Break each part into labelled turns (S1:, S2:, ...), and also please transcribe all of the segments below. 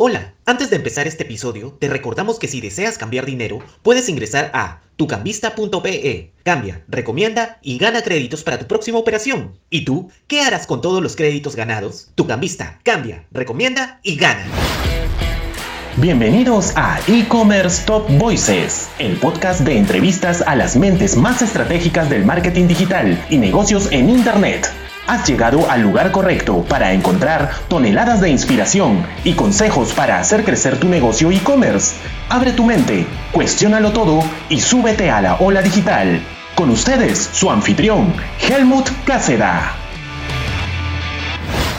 S1: Hola, antes de empezar este episodio, te recordamos que si deseas cambiar dinero, puedes ingresar a tucambista.pe. Cambia, recomienda y gana créditos para tu próxima operación. ¿Y tú? ¿Qué harás con todos los créditos ganados? Tucambista, cambia, recomienda y gana.
S2: Bienvenidos a E-Commerce Top Voices, el podcast de entrevistas a las mentes más estratégicas del marketing digital y negocios en Internet. Has llegado al lugar correcto para encontrar toneladas de inspiración y consejos para hacer crecer tu negocio e-commerce. Abre tu mente, cuestiónalo todo y súbete a la ola digital. Con ustedes, su anfitrión, Helmut Cáceda.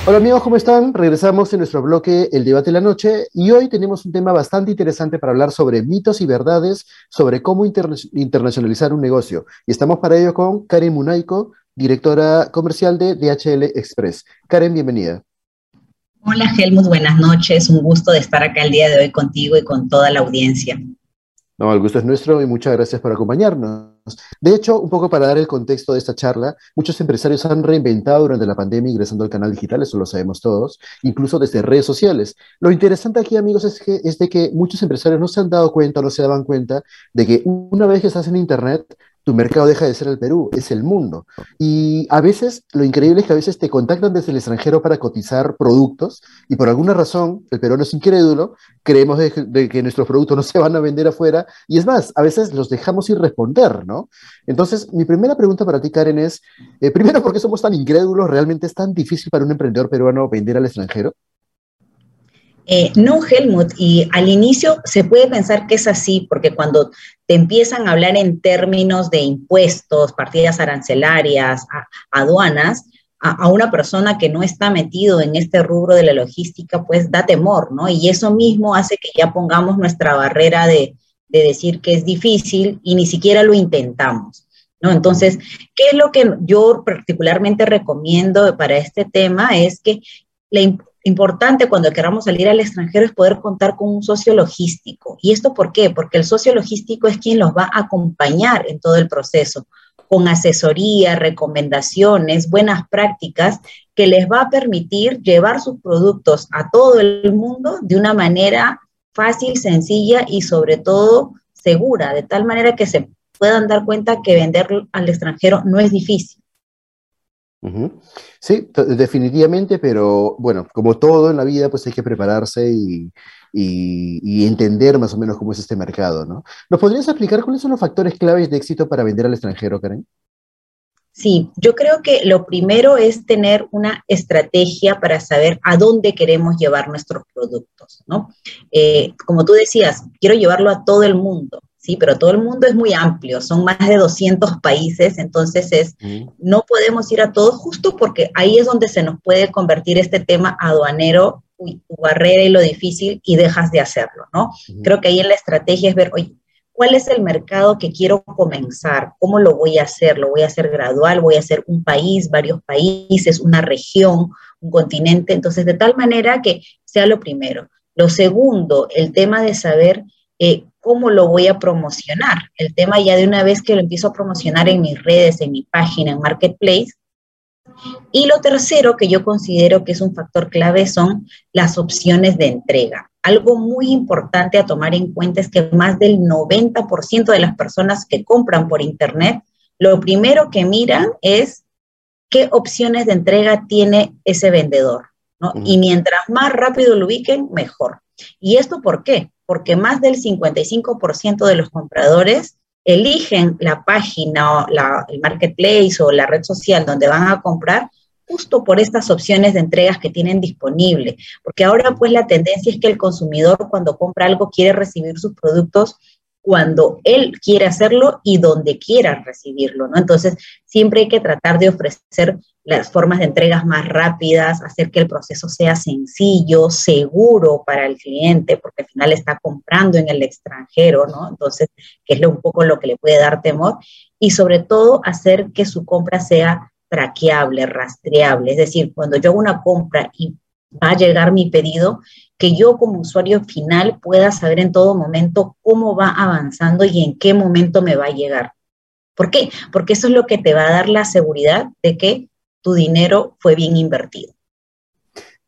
S3: Hola amigos, ¿cómo están? Regresamos en nuestro bloque El Debate de la Noche y hoy tenemos un tema bastante interesante para hablar sobre mitos y verdades sobre cómo internacionalizar un negocio. Y estamos para ello con Karen Munaiko, directora comercial de DHL Express. Karen, bienvenida.
S4: Hola Helmut, buenas noches. Un gusto de estar acá el día de hoy contigo y con toda la audiencia.
S3: No, el gusto es nuestro y muchas gracias por acompañarnos. De hecho, un poco para dar el contexto de esta charla, muchos empresarios han reinventado durante la pandemia ingresando al canal digital, eso lo sabemos todos, incluso desde redes sociales. Lo interesante aquí, amigos, es, que, es de que muchos empresarios no se han dado cuenta, no se daban cuenta de que una vez que estás en Internet, tu mercado deja de ser el Perú, es el mundo. Y a veces, lo increíble es que a veces te contactan desde el extranjero para cotizar productos y por alguna razón, el peruano es incrédulo, creemos de, que nuestros productos no se van a vender afuera y es más, a veces los dejamos sin responder, ¿no? Entonces, mi primera pregunta para ti, Karen, es, eh, primero, ¿por qué somos tan incrédulos? ¿Realmente es tan difícil para un emprendedor peruano vender al extranjero?
S4: Eh, no, Helmut, y al inicio se puede pensar que es así, porque cuando te empiezan a hablar en términos de impuestos, partidas arancelarias, aduanas, a, una persona que no está metido en este rubro de la logística, pues da temor, ¿no? Y eso mismo hace que ya pongamos nuestra barrera de, de decir que es difícil y ni siquiera lo intentamos. ¿No? Entonces, ¿qué es lo que yo particularmente recomiendo para este tema? Es que la, importante cuando queramos salir al extranjero es poder contar con un socio logístico. ¿Y esto por qué? Porque el socio logístico es quien los va a acompañar en todo el proceso, con asesoría, recomendaciones, buenas prácticas que les va a permitir llevar sus productos a todo el mundo de una manera fácil, sencilla y sobre todo segura, de tal manera que se puedan dar cuenta que vender al extranjero no es difícil.
S3: Sí, definitivamente, pero bueno, como todo en la vida, pues hay que prepararse y, entender más o menos cómo es este mercado, ¿no? ¿Nos podrías explicar cuáles son los factores claves de éxito para vender al extranjero, Karen?
S4: Sí, yo creo que lo primero es tener una estrategia para saber a dónde queremos llevar nuestros productos, ¿no? Eh, como tú decías, quiero llevarlo a todo el mundo. Sí, pero todo el mundo es muy amplio, son más de 200 países, entonces es, no podemos ir a todos justo porque ahí es donde se nos puede convertir este tema aduanero, uy, tu barrera y lo difícil y dejas de hacerlo, ¿no? Creo que ahí en la estrategia es ver, oye, ¿cuál es el mercado que quiero comenzar? ¿Cómo lo voy a hacer? ¿Lo voy a hacer gradual? ¿Voy a hacer un país, varios países, una región, un continente? Entonces, de tal manera que sea lo primero. Lo segundo, el tema de saber eh, cómo lo voy a promocionar. El tema ya de una vez que lo empiezo a promocionar en mis redes, en mi página, en Marketplace. Y lo tercero que yo considero que es un factor clave son las opciones de entrega. Algo muy importante a tomar en cuenta es que más del 90% de las personas que compran por Internet, lo primero que miran es qué opciones de entrega tiene ese vendedor. Y mientras más rápido lo ubiquen, mejor. ¿Y esto por qué? Porque más del 55% de los compradores eligen la página, la, el marketplace o la red social donde van a comprar justo por estas opciones de entregas que tienen disponible. Porque ahora pues la tendencia es que el consumidor cuando compra algo quiere recibir sus productos cuando él quiere hacerlo y donde quiera recibirlo, ¿no? Entonces, siempre hay que tratar de ofrecer las formas de entregas más rápidas, hacer que el proceso sea sencillo, seguro para el cliente, porque al final está comprando en el extranjero, ¿no? Entonces, que es un poco lo que le puede dar temor, y sobre todo hacer que su compra sea traqueable, rastreable, es decir, cuando yo hago una compra y va a llegar mi pedido, que yo como usuario final pueda saber en todo momento cómo va avanzando y en qué momento me va a llegar. ¿Por qué? Porque eso es lo que te va a dar la seguridad de que tu dinero fue bien invertido.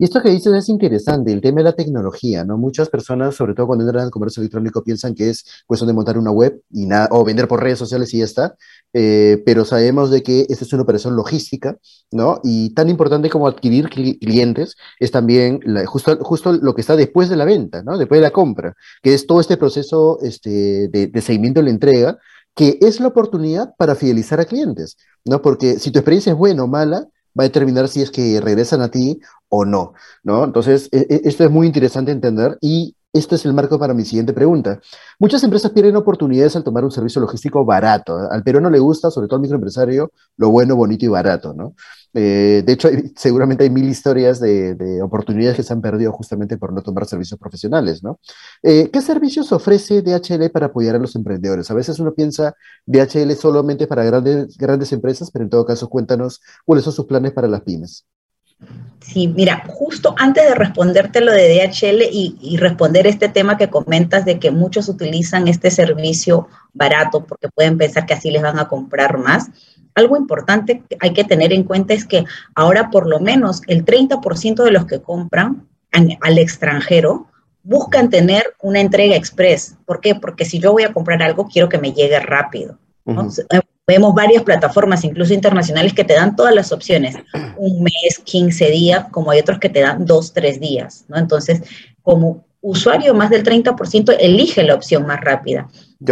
S3: Y esto que dices es interesante, el tema de la tecnología, ¿no? Muchas personas, sobre todo cuando entran al comercio electrónico, piensan que es cuestión de montar una web y nada, o vender por redes sociales y ya está, eh, pero sabemos de que esta es una operación logística, ¿no? Y tan importante como adquirir clientes es también justo, justo lo que está después de la venta, ¿no? Después de la compra, que es todo este proceso este, de, de seguimiento de la entrega, que es la oportunidad para fidelizar a clientes, ¿no? Porque si tu experiencia es buena o mala, va a determinar si es que regresan a ti o no, ¿no? Entonces, e, e, esto es muy interesante entender y este es el marco para mi siguiente pregunta. Muchas empresas pierden oportunidades al tomar un servicio logístico barato. Al peruano le gusta, sobre todo al microempresario, lo bueno, bonito y barato, ¿no? Eh, de hecho, seguramente hay mil historias de, oportunidades que se han perdido justamente por no tomar servicios profesionales, ¿no? Eh, ¿Qué servicios ofrece DHL para apoyar a los emprendedores? A veces uno piensa DHL solamente para grandes, grandes empresas, pero en todo caso, cuéntanos cuáles son sus planes para las pymes.
S4: Sí, mira, justo antes de responderte lo de DHL y, responder este tema que comentas de que muchos utilizan este servicio barato porque pueden pensar que así les van a comprar más, algo importante que hay que tener en cuenta es que ahora por lo menos el 30% de los que compran al extranjero buscan tener una entrega express. ¿Por qué? Porque si yo voy a comprar algo, quiero que me llegue rápido. Vemos varias plataformas, incluso internacionales, que te dan todas las opciones, un mes, 15 días, como hay otros que te dan dos, tres días, ¿no? Entonces, como usuario, más del 30% elige la opción más rápida.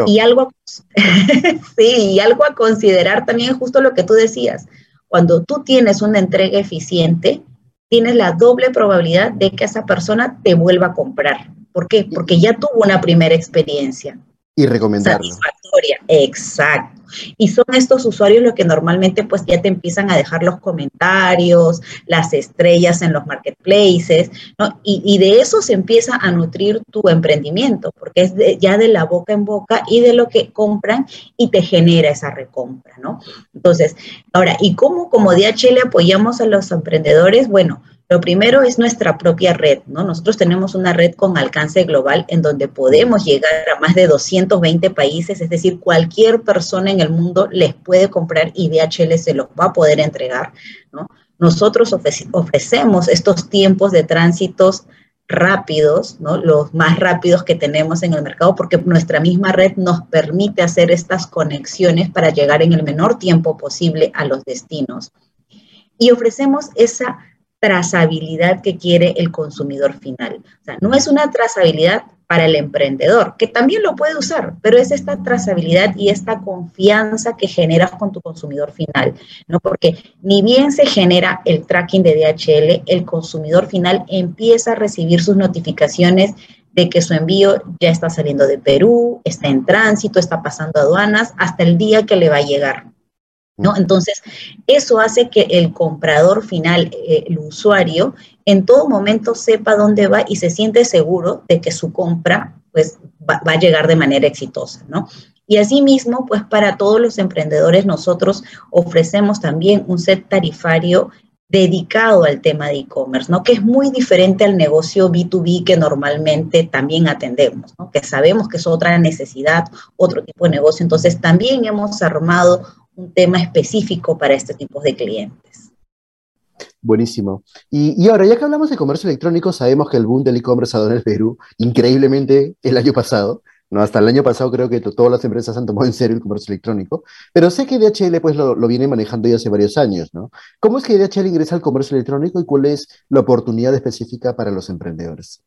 S4: Y algo, sí, y algo a considerar también es justo lo que tú decías. Cuando tú tienes una entrega eficiente, tienes la doble probabilidad de que esa persona te vuelva a comprar. ¿Por qué? Porque ya tuvo una primera experiencia.
S3: Y recomendarlo.
S4: Satisfactoria, exacto. Y son estos usuarios los que normalmente pues ya te empiezan a dejar los comentarios, las estrellas en los marketplaces, ¿no? Y, de eso se empieza a nutrir tu emprendimiento, porque es ya de la boca en boca y de lo que compran y te genera esa recompra, ¿no? Entonces, ahora, ¿y cómo como DHL apoyamos a los emprendedores? Bueno, lo primero es nuestra propia red, ¿no? Nosotros tenemos una red con alcance global en donde podemos llegar a más de 220 países, es decir, cualquier persona en el mundo les puede comprar y DHL se los va a poder entregar, ¿no? Nosotros ofrecemos estos tiempos de tránsitos rápidos, ¿no? los más rápidos que tenemos en el mercado, porque nuestra misma red nos permite hacer estas conexiones para llegar en el menor tiempo posible a los destinos. Y ofrecemos esa trazabilidad que quiere el consumidor final. O sea, no es una trazabilidad para el emprendedor, que también lo puede usar, pero es esta trazabilidad y esta confianza que generas con tu consumidor final, ¿no? Porque ni bien se genera el tracking de DHL, el consumidor final empieza a recibir sus notificaciones de que su envío ya está saliendo de Perú, está en tránsito, está pasando aduanas, hasta el día que le va a llegar. ¿No? Entonces, eso hace que el comprador final, eh, el usuario, en todo momento sepa dónde va y se siente seguro de que su compra pues, va, a llegar de manera exitosa, ¿no? Y asimismo, pues para todos los emprendedores nosotros ofrecemos también un set tarifario dedicado al tema de e-commerce, ¿no? Que es muy diferente al negocio B2B que normalmente también atendemos, ¿no? Que sabemos que es otra necesidad, otro tipo de negocio. Entonces, también hemos armado un tema específico para este tipo de clientes.
S3: Buenísimo. Y, ahora, ya que hablamos de comercio electrónico, sabemos que el boom del e-commerce ha dado en el Perú increíblemente el año pasado. ¿no? Hasta el año pasado creo que todas las empresas han tomado en serio el comercio electrónico, pero sé que DHL pues lo, lo, viene manejando ya hace varios años, ¿no? ¿Cómo es que DHL ingresa al comercio electrónico y cuál es la oportunidad específica para los emprendedores?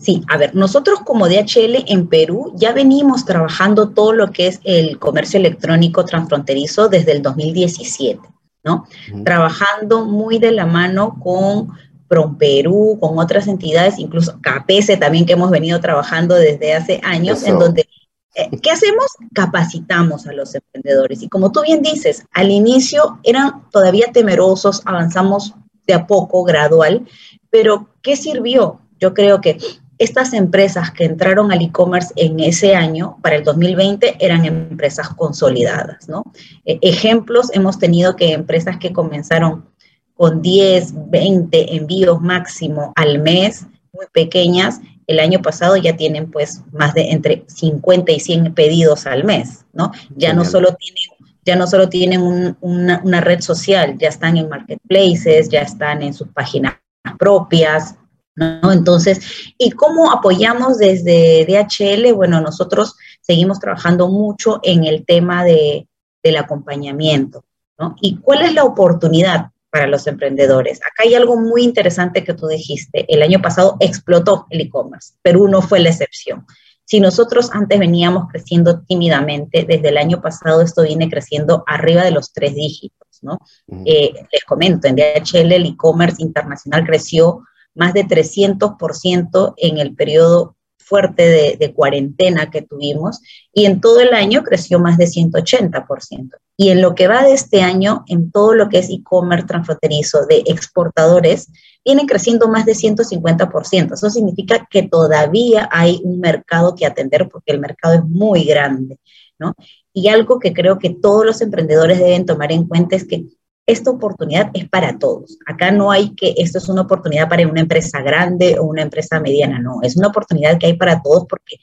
S4: Sí, a ver, nosotros como DHL en Perú ya venimos trabajando todo lo que es el comercio electrónico transfronterizo desde el 2017, ¿no? Trabajando muy de la mano con PromPerú, con otras entidades, incluso KPS también que hemos venido trabajando desde hace años, en donde, eh, ¿qué hacemos? Capacitamos a los emprendedores. Y como tú bien dices, al inicio eran todavía temerosos, avanzamos de a poco, gradual, pero ¿qué sirvió? Yo creo que estas empresas que entraron al e-commerce en ese año, para el 2020, eran empresas consolidadas, ¿no? E, ejemplos, hemos tenido que empresas que comenzaron con 10, 20 envíos máximo al mes, muy pequeñas, el año pasado ya tienen pues más de entre 50 y 100 pedidos al mes, ¿no? Ya no solo tienen ya no solo tienen una, una, red social, ya están en marketplaces, ya están en sus páginas propias, ¿no? Entonces, ¿y cómo apoyamos desde DHL? Bueno, nosotros seguimos trabajando mucho en el tema de, del acompañamiento, ¿no? ¿Y cuál es la oportunidad para los emprendedores? Acá hay algo muy interesante que tú dijiste. El año pasado explotó el e-commerce, Perú no fue la excepción. Si nosotros antes veníamos creciendo tímidamente, desde el año pasado esto viene creciendo arriba de los tres dígitos, ¿no? Eh, les comento, en DHL el e-commerce internacional creció más de 300% en el periodo fuerte de, cuarentena que tuvimos y en todo el año creció más de 180%. Y en lo que va de este año, en todo lo que es e-commerce transfronterizo de exportadores, vienen creciendo más de 150%. Eso significa que todavía hay un mercado que atender porque el mercado es muy grande, ¿no? Y algo que creo que todos los emprendedores deben tomar en cuenta es que esta oportunidad es para todos. Acá no hay que esto es una oportunidad para una empresa grande o una empresa mediana, no, es una oportunidad que hay para todos porque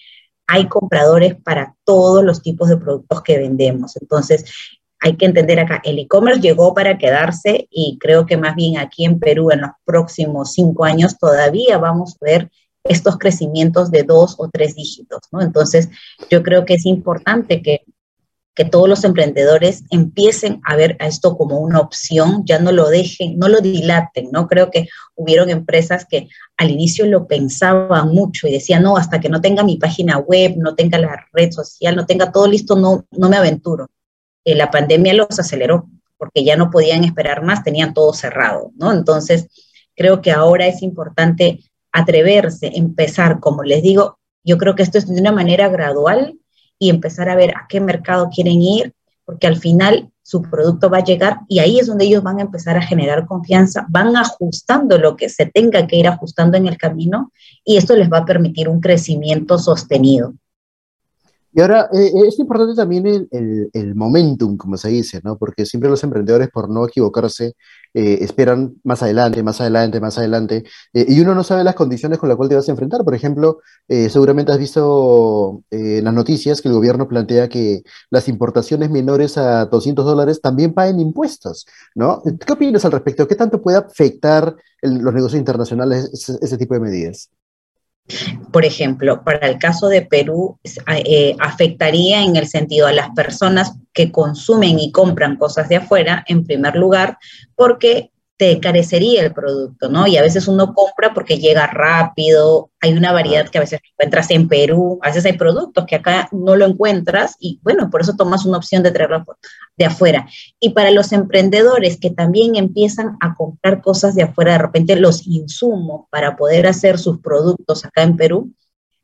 S4: hay compradores para todos los tipos de productos que vendemos. Entonces, hay que entender acá, el e-commerce llegó para quedarse y creo que más bien aquí en Perú en los próximos cinco años todavía vamos a ver estos crecimientos de dos o tres dígitos, ¿no? Entonces, yo creo que es importante que que todos los emprendedores empiecen a ver a esto como una opción, ya no lo dejen, no lo dilaten, ¿no? Creo que hubieron empresas que al inicio lo pensaban mucho y decían, no, hasta que no tenga mi página web, no tenga la red social, no tenga todo listo, no, no me aventuro. Eh, la pandemia los aceleró porque ya no podían esperar más, tenían todo cerrado, ¿no? Entonces, creo que ahora es importante atreverse, empezar, como les digo, yo creo que esto es de una manera gradual, y empezar a ver a qué mercado quieren ir, porque al final su producto va a llegar y ahí es donde ellos van a empezar a generar confianza, van ajustando lo que se tenga que ir ajustando en el camino y esto les va a permitir un crecimiento sostenido.
S3: Y ahora, eh, eh, es importante también el, momentum, como se dice, ¿no? Porque siempre los emprendedores, por no equivocarse, eh, esperan más adelante, más adelante, más adelante, y uno no sabe las condiciones con las cuales te vas a enfrentar. Por ejemplo, seguramente has visto las noticias que el gobierno plantea que las importaciones menores a 200 dólares también paguen impuestos, ¿no? ¿Qué opinas al respecto? ¿Qué tanto puede afectar los negocios internacionales ese tipo de medidas?
S4: Por ejemplo, para el caso de Perú, eh, afectaría en el sentido a las personas que consumen y compran cosas de afuera, en primer lugar, porque te carecería el producto, ¿no? Y a veces uno compra porque llega rápido, hay una variedad que a veces encuentras en Perú, a veces hay productos que acá no lo encuentras y bueno, por eso tomas una opción de traerlo de afuera. Y para los emprendedores que también empiezan a comprar cosas de afuera, de repente los insumos para poder hacer sus productos acá en Perú,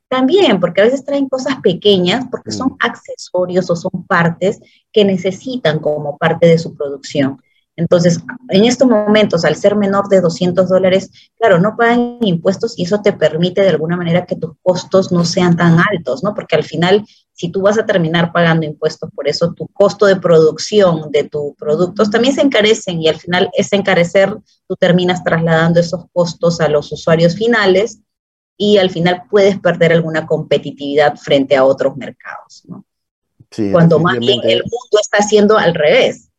S4: también, porque a veces traen cosas pequeñas, porque son mm. accesorios o son partes que necesitan como parte de su producción. Entonces, en estos momentos, al ser menor de 200 dólares, claro, no pagan impuestos y eso te permite de alguna manera que tus costos no sean tan altos, ¿no? Porque al final, si tú vas a terminar pagando impuestos por eso, tu costo de producción de tus productos también se encarecen y al final ese encarecer, tú terminas trasladando esos costos a los usuarios finales y al final puedes perder alguna competitividad frente a otros mercados, ¿no? Sí, Cuando más bien el mundo está haciendo al revés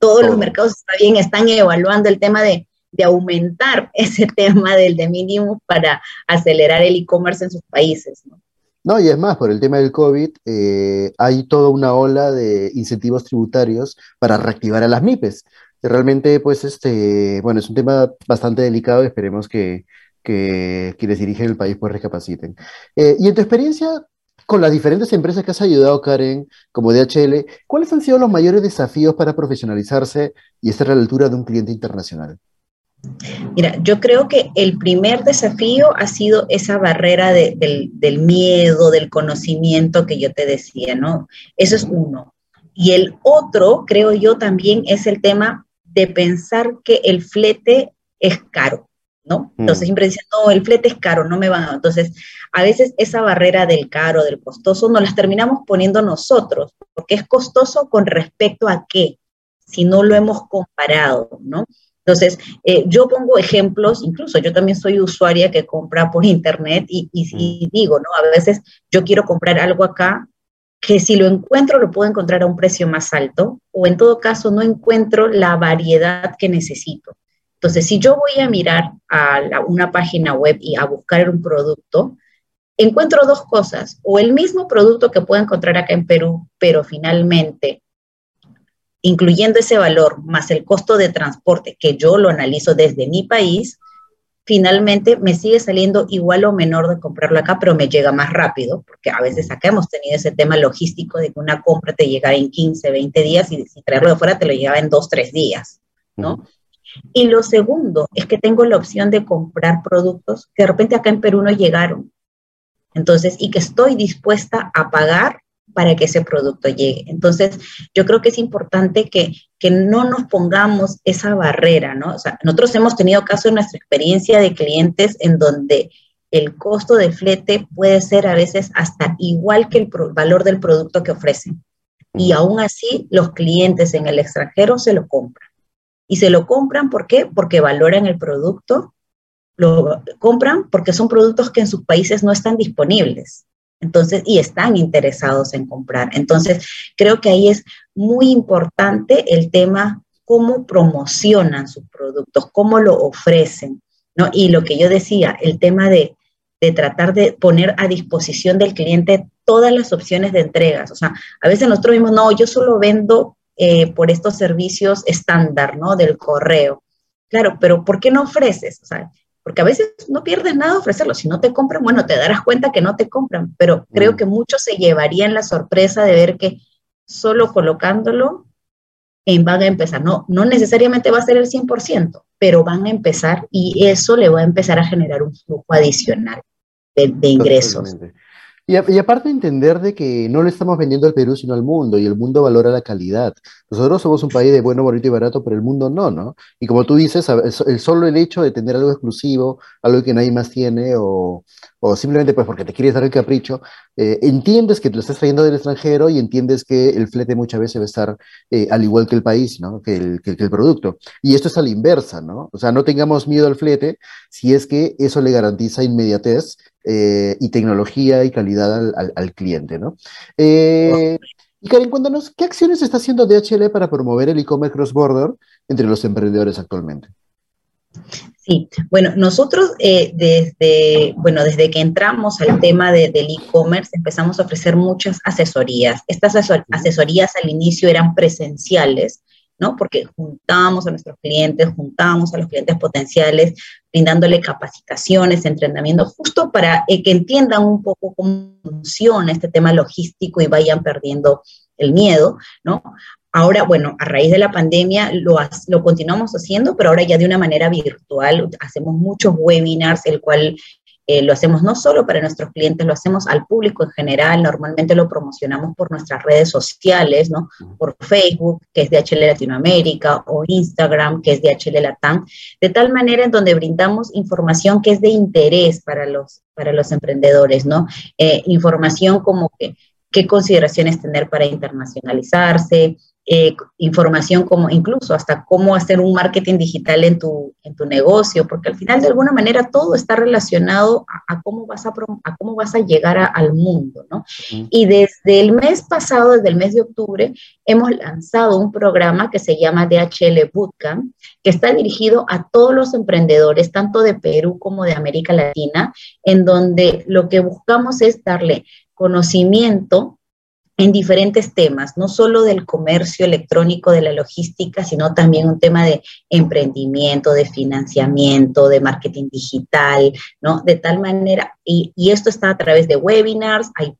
S4: todos los mercados está bien, están evaluando el tema de, aumentar ese tema del de mínimo para acelerar el e-commerce en sus países. ¿no?
S3: No, y es más, por el tema del COVID, eh, hay toda una ola de incentivos tributarios para reactivar a las MIPES. Realmente, pues, este, bueno, es un tema bastante delicado, esperemos que, que quienes dirigen el país pues recapaciten. Eh, y en tu experiencia, con las diferentes empresas que has ayudado, Karen, como DHL, ¿cuáles han sido los mayores desafíos para profesionalizarse y estar a la altura de un cliente internacional?
S4: Mira, yo creo que el primer desafío ha sido esa barrera del, miedo, del conocimiento que yo te decía, ¿no? Eso es uno. Y el otro, creo yo, también es el tema de pensar que el flete es caro. ¿No? Entonces mm. siempre dicen, no, el flete es caro, no me van a... Entonces, a veces esa barrera del caro, del costoso, nos las terminamos poniendo nosotros, porque es costoso con respecto a qué, si no lo hemos comparado, ¿no? Entonces, eh, yo pongo ejemplos, incluso yo también soy usuaria que compra por internet y, y, mm. digo, ¿no? A veces yo quiero comprar algo acá que si lo encuentro lo puedo encontrar a un precio más alto o en todo caso no encuentro la variedad que necesito. Entonces, si yo voy a mirar a una página web y a buscar un producto, encuentro dos cosas, o el mismo producto que puedo encontrar acá en Perú, pero finalmente, incluyendo ese valor más el costo de transporte, que yo lo analizo desde mi país, finalmente me sigue saliendo igual o menor de comprarlo acá, pero me llega más rápido, porque a veces acá hemos tenido ese tema logístico de que una compra te llega en 15, 20 días y si traerlo de fuera te lo lleva en 2, 3 días, ¿no? Y lo segundo es que tengo la opción de comprar productos que de repente acá en Perú no llegaron. Entonces, y que estoy dispuesta a pagar para que ese producto llegue. Entonces, yo creo que es importante que, que no nos pongamos esa barrera, ¿no? O sea, nosotros hemos tenido casos en nuestra experiencia de clientes en donde el costo de flete puede ser a veces hasta igual que el valor del producto que ofrecen. Y aún así, los clientes en el extranjero se lo compran. Y se lo compran, ¿por qué? Porque valoran el producto, lo compran porque son productos que en sus países no están disponibles. Entonces, y están interesados en comprar. Entonces, creo que ahí es muy importante el tema cómo promocionan sus productos, cómo lo ofrecen, ¿no? Y lo que yo decía, el tema de, de tratar de poner a disposición del cliente todas las opciones de entregas. O sea, a veces nosotros mismos, no, yo solo vendo eh, por estos servicios estándar, ¿no? Del correo. Claro, pero ¿por qué no ofreces? O sea, porque a veces no pierdes nada ofrecerlo. Si no te compran, bueno, te darás cuenta que no te compran, pero creo mm. que muchos se llevarían la sorpresa de ver que solo colocándolo van a empezar. No, no necesariamente va a ser el 100%, pero van a empezar y eso le va a empezar a generar un flujo adicional de, de ingresos.
S3: Y, aparte entender de que no le estamos vendiendo al Perú, sino al mundo, y el mundo valora la calidad. Nosotros somos un país de bueno, bonito y barato, pero el mundo no, ¿no? Y como tú dices, el solo el hecho de tener algo exclusivo, algo que nadie más tiene, o, o simplemente pues porque te quieres dar el capricho, eh, entiendes que te lo estás trayendo del extranjero y entiendes que el flete muchas veces va a estar eh, al igual que el país, ¿no? Que el, producto. Y esto es a la inversa, ¿no? O sea, no tengamos miedo al flete si es que eso le garantiza inmediatez eh, y tecnología y calidad al, cliente, ¿no? Y Karen, cuéntanos, ¿qué acciones está haciendo DHL para promover el e-commerce cross-border entre los emprendedores actualmente?
S4: Sí, bueno, nosotros eh, desde, bueno, desde que entramos al tema del e-commerce empezamos a ofrecer muchas asesorías. Estas asesorías al inicio eran presenciales, ¿no? Porque juntábamos a nuestros clientes, juntábamos a los clientes potenciales, brindándole capacitaciones, entrenamiento, justo para eh, que entiendan un poco cómo funciona este tema logístico y vayan perdiendo el miedo, ¿no? Ahora, bueno, a raíz de la pandemia lo, lo continuamos haciendo, pero ahora ya de una manera virtual. Hacemos muchos webinars, el cual eh, lo hacemos no solo para nuestros clientes, lo hacemos al público en general. Normalmente lo promocionamos por nuestras redes sociales, ¿no? Por Facebook, que es DHL Latinoamérica, o Instagram, que es DHL Latam, de tal manera en donde brindamos información que es de interés para los, para los emprendedores, ¿no? Eh, información como que qué consideraciones tener para internacionalizarse, eh, información como incluso hasta cómo hacer un marketing digital en tu, en tu negocio, porque al final de alguna manera todo está relacionado a, cómo, vas a, a cómo vas a llegar al mundo, ¿no? Y desde el mes pasado, desde el mes de octubre, hemos lanzado un programa que se llama DHL Bootcamp, que está dirigido a todos los emprendedores, tanto de Perú como de América Latina, en donde lo que buscamos es darle conocimiento en diferentes temas, no solo del comercio electrónico, de la logística, sino también un tema de emprendimiento, de financiamiento, de marketing digital, ¿no? De tal manera, y, esto está a través de webinars, hay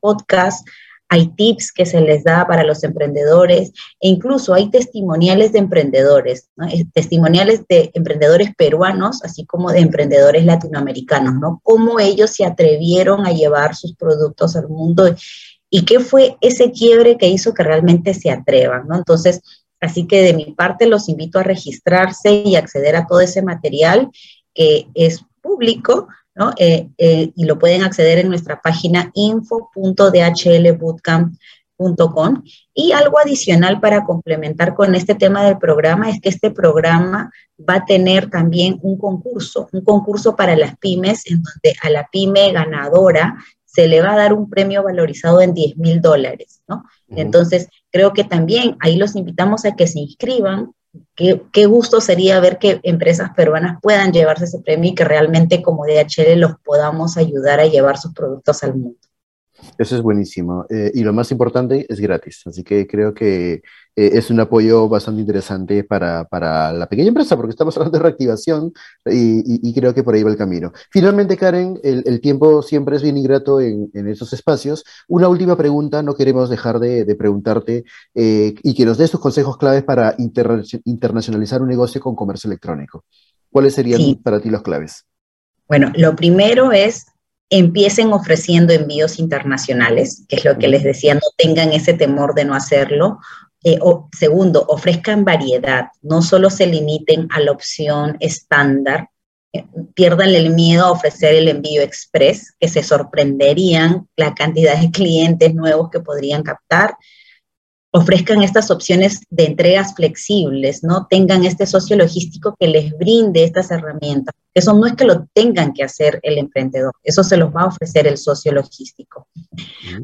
S4: podcasts, hay tips que se les da para los emprendedores e incluso hay testimoniales de emprendedores, ¿no? testimoniales de emprendedores peruanos, así como de emprendedores latinoamericanos, ¿no? Cómo ellos se atrevieron a llevar sus productos al mundo y qué fue ese quiebre que hizo que realmente se atrevan, ¿no? Entonces, así que de mi parte los invito a registrarse y acceder a todo ese material que es público, ¿no? Eh, eh, y lo pueden acceder en nuestra página info.dhlbootcamp.com. Y algo adicional para complementar con este tema del programa es que este programa va a tener también un concurso, un concurso para las pymes, en donde a la pyme ganadora se le va a dar un premio valorizado en 10 mil dólares, ¿no? Entonces, creo que también ahí los invitamos a que se inscriban qué, qué, gusto sería ver que empresas peruanas puedan llevarse ese premio y que realmente como DHL los podamos ayudar a llevar sus productos al mundo.
S3: Eso es buenísimo. Eh, y lo más importante es gratis. Así que creo que eh, es un apoyo bastante interesante para, para, la pequeña empresa, porque estamos hablando de reactivación y, y, creo que por ahí va el camino. Finalmente, Karen, el, el tiempo siempre es bien ingrato en, en, esos espacios. Una última pregunta, no queremos dejar de, de preguntarte eh, y que nos des tus consejos claves para inter, internacionalizar un negocio con comercio electrónico. ¿Cuáles serían sí. para ti los claves?
S4: Bueno, lo primero es empiecen ofreciendo envíos internacionales, que es lo que les decía, no tengan ese temor de no hacerlo. Eh, o, segundo, ofrezcan variedad, no solo se limiten a la opción estándar, eh, pierdan el miedo a ofrecer el envío express, que se sorprenderían la cantidad de clientes nuevos que podrían captar ofrezcan estas opciones de entregas flexibles, ¿no? Tengan este socio logístico que les brinde estas herramientas. Eso no es que lo tengan que hacer el emprendedor, eso se los va a ofrecer el socio logístico.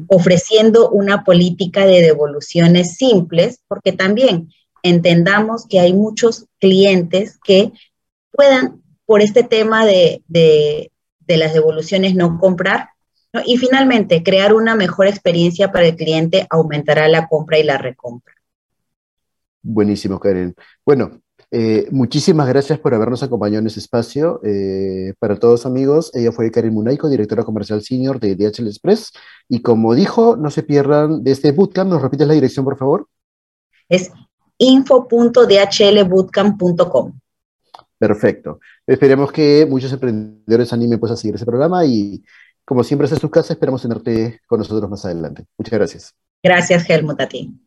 S4: Ofreciendo una política de devoluciones simples, porque también entendamos que hay muchos clientes que puedan, por este tema de, de, de las devoluciones, no comprar, ¿no? Y finalmente, crear una mejor experiencia para el cliente aumentará la compra y la recompra.
S3: Buenísimo, Karen. Bueno, eh, muchísimas gracias por habernos acompañado en este espacio. Eh, para todos amigos, ella fue Karen Munaico, directora comercial senior de DHL Express. Y como dijo, no se pierdan de este bootcamp. ¿Nos repites la dirección, por favor?
S4: Es info.dhlbootcamp.com.
S3: Perfecto. Esperemos que muchos emprendedores animen pues, a seguir ese programa y como siempre es tu casa, esperamos tenerte con nosotros más adelante. Muchas gracias.
S4: Gracias, Helmut, a ti.